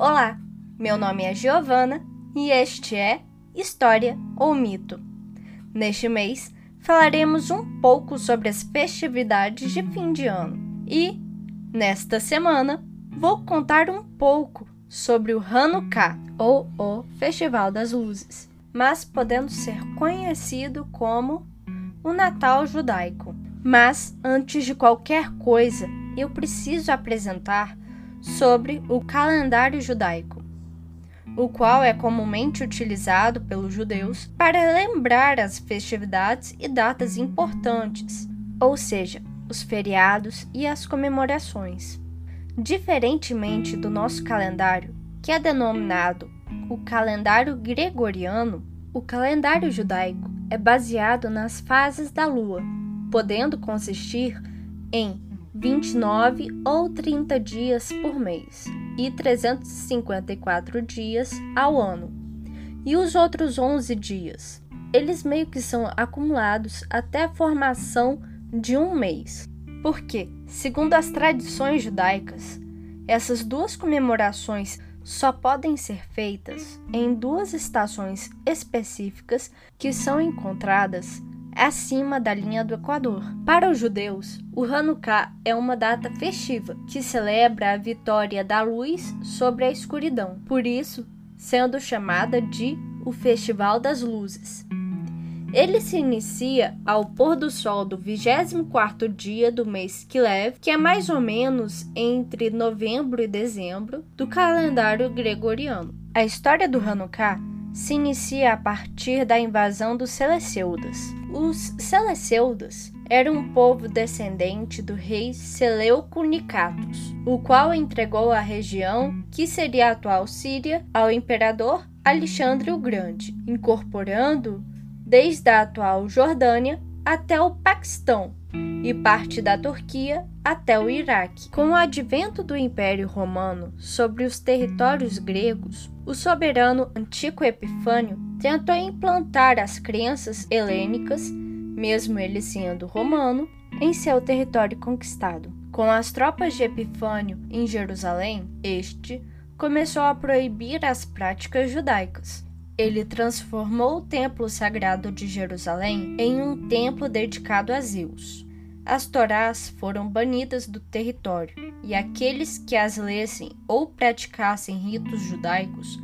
Olá, meu nome é Giovana e este é História ou Mito. Neste mês falaremos um pouco sobre as festividades de fim de ano e, nesta semana, vou contar um pouco sobre o Hanukkah ou o Festival das Luzes, mas podendo ser conhecido como o Natal judaico. Mas antes de qualquer coisa, eu preciso apresentar sobre o calendário judaico, o qual é comumente utilizado pelos judeus para lembrar as festividades e datas importantes, ou seja, os feriados e as comemorações. Diferentemente do nosso calendário, que é denominado o calendário gregoriano, o calendário judaico é baseado nas fases da lua, podendo consistir em 29 ou 30 dias por mês e 354 dias ao ano. E os outros 11 dias? Eles meio que são acumulados até a formação de um mês. Porque, segundo as tradições judaicas, essas duas comemorações só podem ser feitas em duas estações específicas que são encontradas acima da linha do Equador. Para os judeus, o Hanukkah é uma data festiva que celebra a vitória da luz sobre a escuridão, por isso sendo chamada de o Festival das Luzes. Ele se inicia ao pôr do sol do 24º dia do mês Kislev, que é mais ou menos entre novembro e dezembro do calendário gregoriano. A história do Hanukkah se inicia a partir da invasão dos Seleucidas. Os Seleucidas eram um povo descendente do rei Seleuco Nicatos, o qual entregou a região, que seria a atual Síria, ao imperador Alexandre o Grande, incorporando desde a atual Jordânia até o Paquistão e parte da Turquia até o Iraque. Com o advento do Império Romano sobre os territórios gregos, o soberano Antíoco Epifânio tentou implantar as crenças helênicas, mesmo ele sendo romano, em seu território conquistado. Com as tropas de Epifânio em Jerusalém, este começou a proibir as práticas judaicas. Ele transformou o templo sagrado de Jerusalém em um templo dedicado a Zeus. As Torás foram banidas do território, e aqueles que as lessem ou praticassem ritos judaicos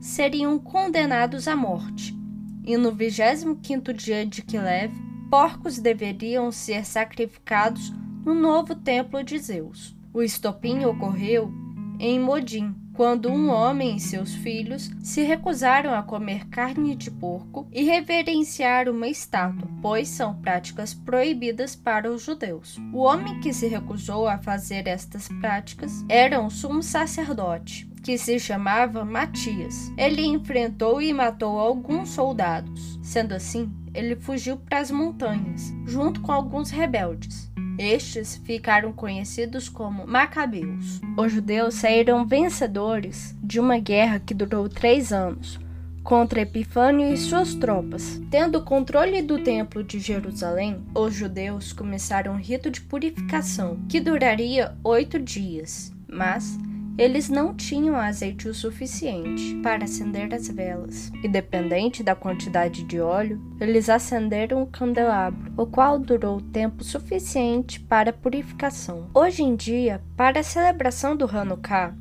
seriam condenados à morte. E no 25º dia de Quilev, porcos deveriam ser sacrificados no novo templo de Zeus. O estopim ocorreu em Modim, quando um homem e seus filhos se recusaram a comer carne de porco e reverenciar uma estátua, pois são práticas proibidas para os judeus. O homem que se recusou a fazer estas práticas era um sumo sacerdote, que se chamava Matias. Ele enfrentou e matou alguns soldados. Sendo assim, ele fugiu para as montanhas, junto com alguns rebeldes. Estes ficaram conhecidos como Macabeus. Os judeus saíram vencedores de uma guerra que durou três anos contra Epifânio e suas tropas. Tendo o controle do Templo de Jerusalém, os judeus começaram um rito de purificação que duraria oito dias, mas eles não tinham azeite o suficiente para acender as velas, e dependente da quantidade de óleo, eles acenderam o candelabro, o qual durou tempo suficiente para a purificação. Hoje em dia, para a celebração do Hanukkah,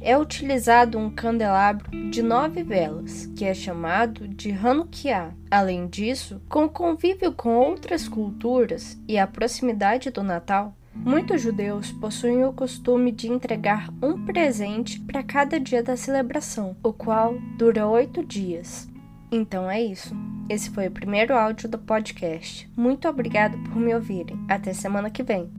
é utilizado um candelabro de nove velas, que é chamado de Hanukkah. Além disso, com o convívio com outras culturas e a proximidade do Natal, Muitos judeus possuem o costume de entregar um presente para cada dia da celebração, o qual dura oito dias. Então é isso. Esse foi o primeiro áudio do podcast. Muito obrigado por me ouvirem. Até semana que vem.